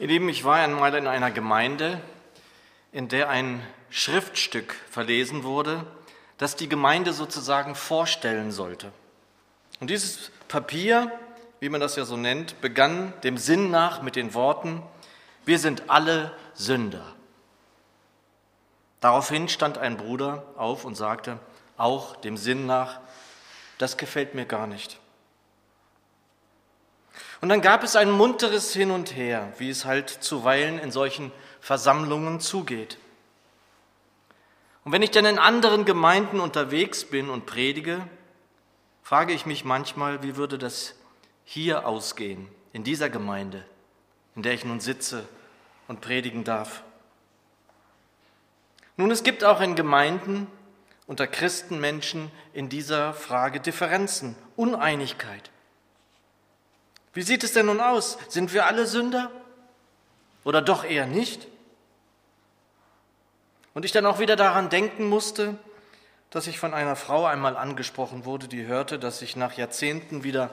Ihr Lieben, ich war einmal in einer Gemeinde, in der ein Schriftstück verlesen wurde, das die Gemeinde sozusagen vorstellen sollte. Und dieses Papier, wie man das ja so nennt, begann dem Sinn nach mit den Worten, wir sind alle Sünder. Daraufhin stand ein Bruder auf und sagte, auch dem Sinn nach, das gefällt mir gar nicht. Und dann gab es ein munteres Hin und Her, wie es halt zuweilen in solchen Versammlungen zugeht. Und wenn ich dann in anderen Gemeinden unterwegs bin und predige, frage ich mich manchmal, wie würde das hier ausgehen, in dieser Gemeinde, in der ich nun sitze und predigen darf. Nun, es gibt auch in Gemeinden unter Christenmenschen in dieser Frage Differenzen, Uneinigkeit. Wie sieht es denn nun aus? Sind wir alle Sünder? Oder doch eher nicht? Und ich dann auch wieder daran denken musste, dass ich von einer Frau einmal angesprochen wurde, die hörte, dass ich nach Jahrzehnten wieder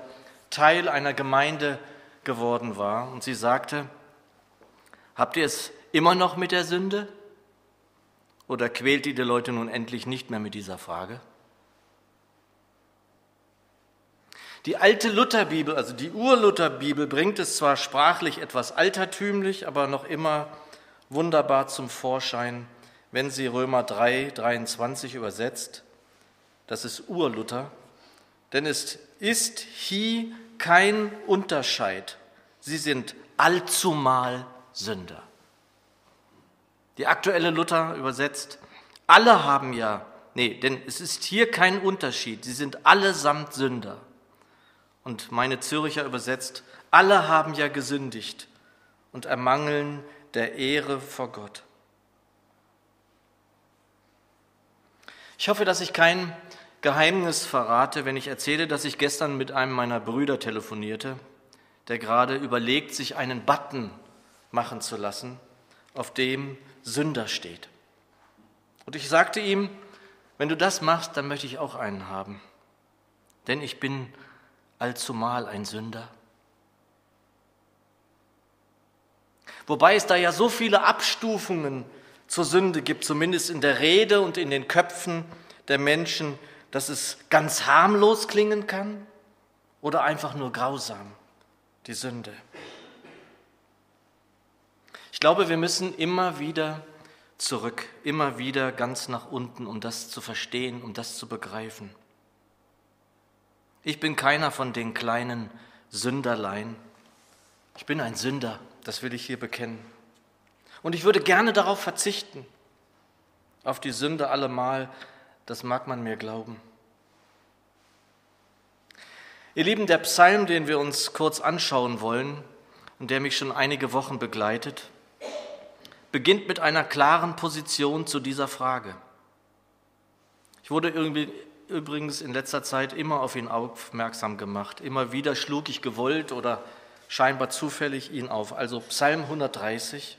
Teil einer Gemeinde geworden war. Und sie sagte, habt ihr es immer noch mit der Sünde? Oder quält ihr die Leute nun endlich nicht mehr mit dieser Frage? Die alte Lutherbibel, also die Urlutherbibel, bringt es zwar sprachlich etwas altertümlich, aber noch immer wunderbar zum Vorschein, wenn sie Römer 3, 23 übersetzt. Das ist Urluther. Denn es ist hier kein Unterscheid. Sie sind allzumal Sünder. Die aktuelle Luther übersetzt, alle haben ja, nee, denn es ist hier kein Unterschied. Sie sind allesamt Sünder. Und meine Zürcher übersetzt, alle haben ja gesündigt und ermangeln der Ehre vor Gott. Ich hoffe, dass ich kein Geheimnis verrate, wenn ich erzähle, dass ich gestern mit einem meiner Brüder telefonierte, der gerade überlegt, sich einen Button machen zu lassen, auf dem Sünder steht. Und ich sagte ihm, wenn du das machst, dann möchte ich auch einen haben. Denn ich bin allzumal ein Sünder? Wobei es da ja so viele Abstufungen zur Sünde gibt, zumindest in der Rede und in den Köpfen der Menschen, dass es ganz harmlos klingen kann oder einfach nur grausam, die Sünde. Ich glaube, wir müssen immer wieder zurück, immer wieder ganz nach unten, um das zu verstehen, um das zu begreifen. Ich bin keiner von den kleinen Sünderlein. Ich bin ein Sünder, das will ich hier bekennen. Und ich würde gerne darauf verzichten, auf die Sünde allemal, das mag man mir glauben. Ihr Lieben, der Psalm, den wir uns kurz anschauen wollen und der mich schon einige Wochen begleitet, beginnt mit einer klaren Position zu dieser Frage. Ich wurde irgendwie übrigens in letzter Zeit immer auf ihn aufmerksam gemacht. Immer wieder schlug ich gewollt oder scheinbar zufällig ihn auf. Also Psalm 130,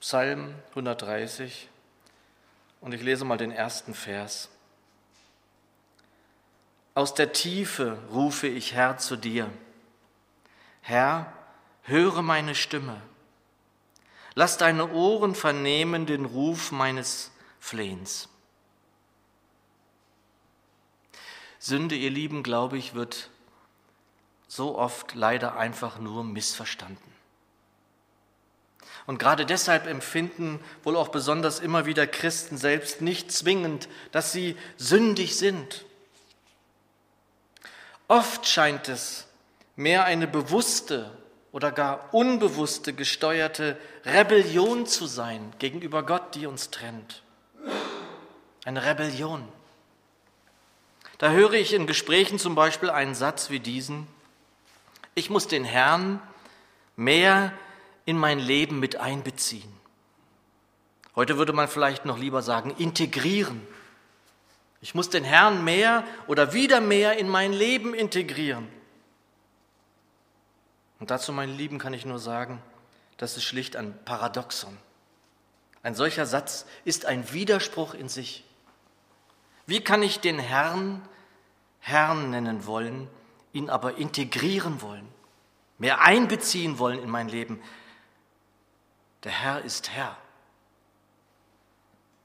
Psalm 130 und ich lese mal den ersten Vers. Aus der Tiefe rufe ich Herr zu dir. Herr, höre meine Stimme. Lass deine Ohren vernehmen den Ruf meines Flehens. Sünde, ihr Lieben, glaube ich, wird so oft leider einfach nur missverstanden. Und gerade deshalb empfinden wohl auch besonders immer wieder Christen selbst nicht zwingend, dass sie sündig sind. Oft scheint es mehr eine bewusste oder gar unbewusste gesteuerte Rebellion zu sein gegenüber Gott, die uns trennt. Eine Rebellion. Da höre ich in Gesprächen zum Beispiel einen Satz wie diesen, ich muss den Herrn mehr in mein Leben mit einbeziehen. Heute würde man vielleicht noch lieber sagen, integrieren. Ich muss den Herrn mehr oder wieder mehr in mein Leben integrieren. Und dazu, meine Lieben, kann ich nur sagen, das ist schlicht ein Paradoxon. Ein solcher Satz ist ein Widerspruch in sich. Wie kann ich den Herrn Herrn nennen wollen, ihn aber integrieren wollen? mehr einbeziehen wollen in mein Leben. Der Herr ist Herr.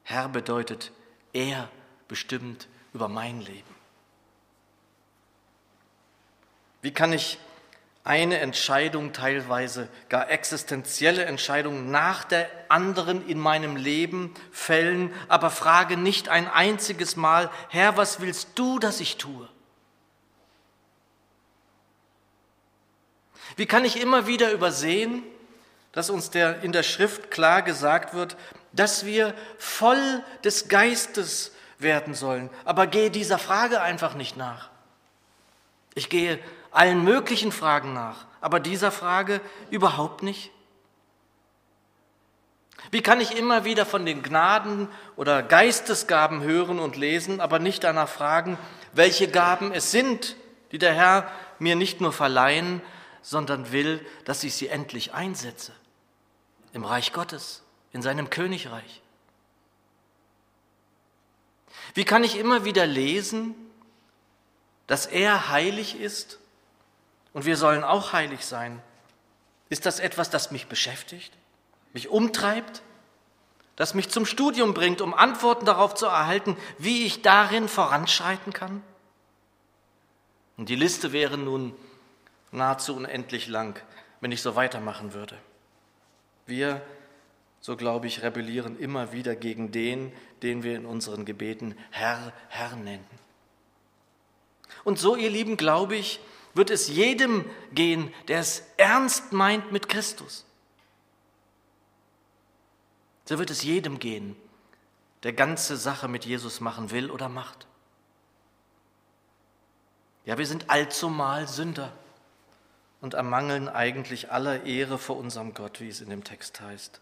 Herr bedeutet, er bestimmt über mein Leben. Wie kann ich eine Entscheidung, teilweise gar existenzielle Entscheidung nach der anderen in meinem Leben fällen, aber frage nicht ein einziges Mal, Herr, was willst du, dass ich tue? Wie kann ich immer wieder übersehen, dass uns der, in der Schrift klar gesagt wird, dass wir voll des Geistes werden sollen. Aber gehe dieser Frage einfach nicht nach. Ich gehe allen möglichen Fragen nach, aber dieser Frage überhaupt nicht. Wie kann ich immer wieder von den Gnaden oder Geistesgaben hören und lesen, aber nicht danach fragen, welche Gaben es sind, die der Herr mir nicht nur verleihen, sondern will, dass ich sie endlich einsetze im Reich Gottes, in seinem Königreich. Wie kann ich immer wieder lesen, dass er heilig ist und wir sollen auch heilig sein? Ist das etwas, das mich beschäftigt, mich umtreibt, das mich zum Studium bringt, um Antworten darauf zu erhalten, wie ich darin voranschreiten kann? Und die Liste wäre nun nahezu unendlich lang, wenn ich so weitermachen würde. Wir, so glaube ich, rebellieren immer wieder gegen den, den wir in unseren Gebeten Herr, Herr nennen. Und so, ihr Lieben, glaube ich, wird es jedem gehen, der es ernst meint mit Christus. So wird es jedem gehen, der ganze Sache mit Jesus machen will oder macht. Ja, wir sind allzumal Sünder und ermangeln eigentlich aller Ehre vor unserem Gott, wie es in dem Text heißt.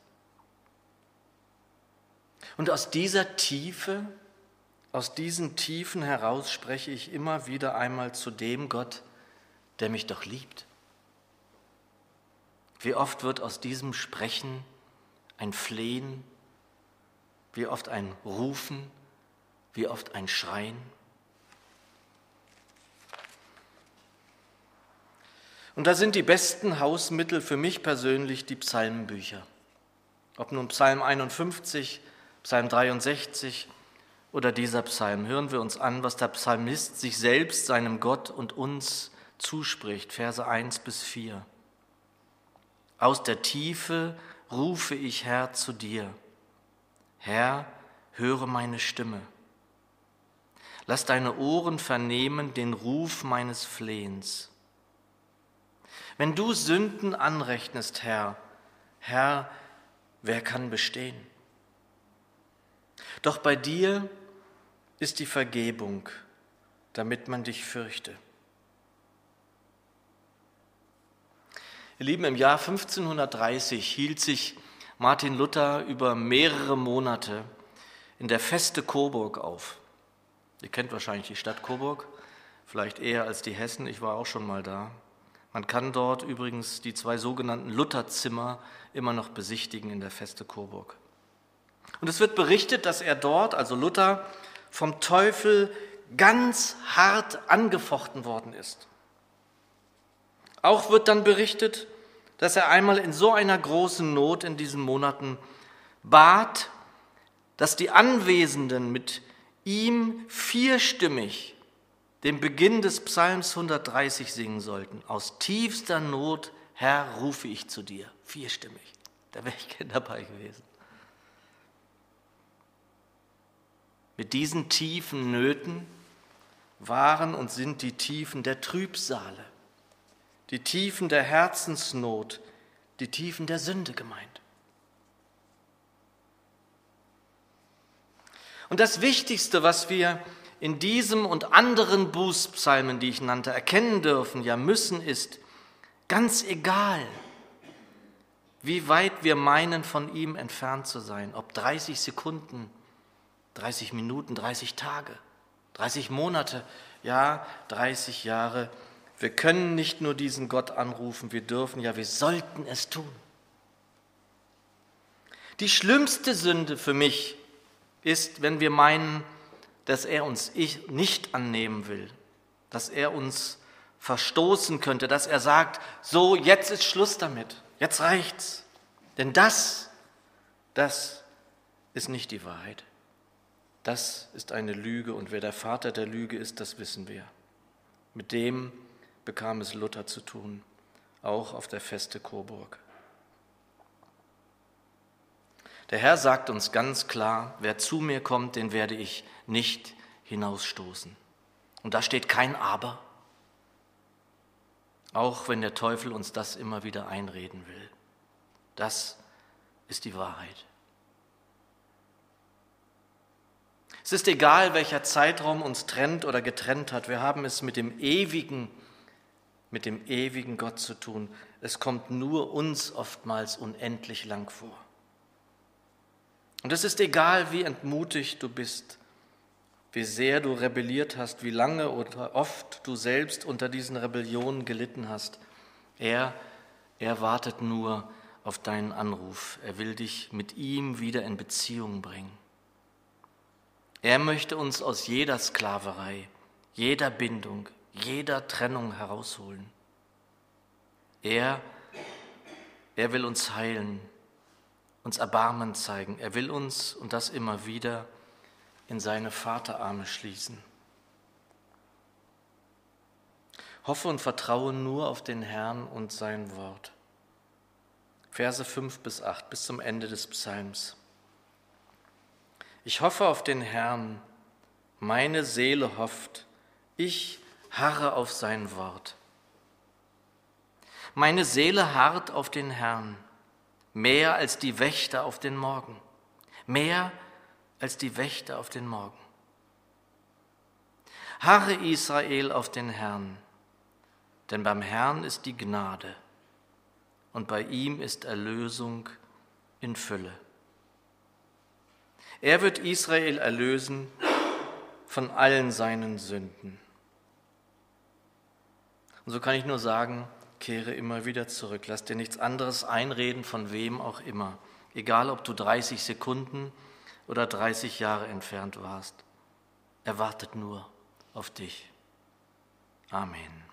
Und aus dieser Tiefe, aus diesen Tiefen heraus spreche ich immer wieder einmal zu dem Gott, der mich doch liebt. Wie oft wird aus diesem Sprechen ein Flehen, wie oft ein Rufen, wie oft ein Schreien. Und da sind die besten Hausmittel für mich persönlich die Psalmenbücher. Ob nun Psalm 51, Psalm 63 oder dieser Psalm. Hören wir uns an, was der Psalmist sich selbst, seinem Gott und uns zuspricht, Verse 1 bis 4. Aus der Tiefe rufe ich Herr zu dir. Herr, höre meine Stimme. Lass deine Ohren vernehmen den Ruf meines Flehens. Wenn du Sünden anrechnest, Herr, Herr, wer kann bestehen? Doch bei dir ist die Vergebung, damit man dich fürchte. Ihr Lieben, im Jahr 1530 hielt sich Martin Luther über mehrere Monate in der Feste Coburg auf. Ihr kennt wahrscheinlich die Stadt Coburg, vielleicht eher als die Hessen, ich war auch schon mal da. Man kann dort übrigens die zwei sogenannten Lutherzimmer immer noch besichtigen in der Feste Coburg. Und es wird berichtet, dass er dort, also Luther, vom Teufel ganz hart angefochten worden ist. Auch wird dann berichtet, dass er einmal in so einer großen Not in diesen Monaten bat, dass die Anwesenden mit ihm vierstimmig den Beginn des Psalms 130 singen sollten. Aus tiefster Not, Herr, rufe ich zu dir. Vierstimmig. Da wäre ich gern dabei gewesen. Mit diesen tiefen Nöten waren und sind die Tiefen der Trübsale, die Tiefen der Herzensnot, die Tiefen der Sünde gemeint. Und das Wichtigste, was wir in diesem und anderen Bußpsalmen, die ich nannte, erkennen dürfen, ja müssen, ist, ganz egal, wie weit wir meinen, von ihm entfernt zu sein, ob 30 Sekunden, 30 Minuten, 30 Tage, 30 Monate, ja, 30 Jahre, wir können nicht nur diesen Gott anrufen, wir dürfen, ja, wir sollten es tun. Die schlimmste Sünde für mich ist, wenn wir meinen, dass er uns nicht annehmen will, dass er uns verstoßen könnte, dass er sagt, so, jetzt ist Schluss damit, jetzt reicht's. Denn das, das ist nicht die Wahrheit. Das ist eine Lüge und wer der Vater der Lüge ist, das wissen wir. Mit dem bekam es Luther zu tun, auch auf der Feste Coburg. Der Herr sagt uns ganz klar, wer zu mir kommt, den werde ich nicht hinausstoßen. Und da steht kein Aber, auch wenn der Teufel uns das immer wieder einreden will. Das ist die Wahrheit. Es ist egal, welcher Zeitraum uns trennt oder getrennt hat. Wir haben es mit dem ewigen, mit dem ewigen Gott zu tun. Es kommt nur uns oftmals unendlich lang vor. Und es ist egal, wie entmutigt du bist, wie sehr du rebelliert hast, wie lange oder oft du selbst unter diesen Rebellionen gelitten hast. Er, er wartet nur auf deinen Anruf. Er will dich mit ihm wieder in Beziehung bringen. Er möchte uns aus jeder Sklaverei, jeder Bindung, jeder Trennung herausholen. Er, er will uns heilen, uns Erbarmen zeigen. Er will uns, und das immer wieder, in seine Vaterarme schließen. Hoffe und vertraue nur auf den Herrn und sein Wort. Verse 5 bis 8 bis zum Ende des Psalms. Ich hoffe auf den Herrn, meine Seele hofft, ich harre auf sein Wort. Meine Seele harrt auf den Herrn mehr als die Wächter auf den Morgen, mehr als die Wächter auf den Morgen. Harre Israel auf den Herrn, denn beim Herrn ist die Gnade und bei ihm ist Erlösung in Fülle. Er wird Israel erlösen von allen seinen Sünden. Und so kann ich nur sagen, kehre immer wieder zurück. Lass dir nichts anderes einreden, von wem auch immer. Egal, ob du 30 Sekunden oder 30 Jahre entfernt warst. Er wartet nur auf dich. Amen.